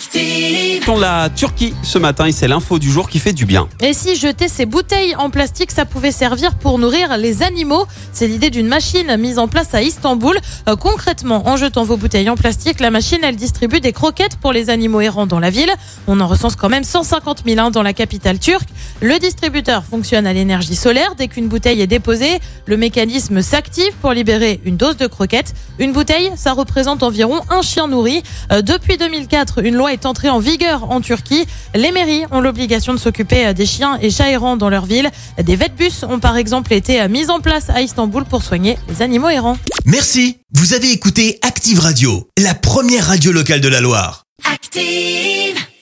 Active. Dans la Turquie ce matin et c'est l'info du jour qui fait du bien. Et si jeter ces bouteilles en plastique, ça pouvait servir pour nourrir les animaux? C'est l'idée d'une machine mise en place à Istanbul. Euh, concrètement, en jetant vos bouteilles en plastique, la machine, elle distribue des croquettes pour les animaux errants dans la ville. On en recense quand même 150 000 hein, dans la capitale turque. Le distributeur fonctionne à l'énergie solaire. Dès qu'une bouteille est déposée, le mécanisme s'active pour libérer une dose de croquettes. Une bouteille, ça représente environ un chien nourri. Euh, depuis 2004, une loi est entrée en vigueur en Turquie. Les mairies ont l'obligation de s'occuper euh, des chiens et chats errants dans leur ville. Des vetbus ont par exemple été euh, mis en place à Istanbul pour soigner les animaux errants. Merci, vous avez écouté Active Radio, la première radio locale de la Loire. Active.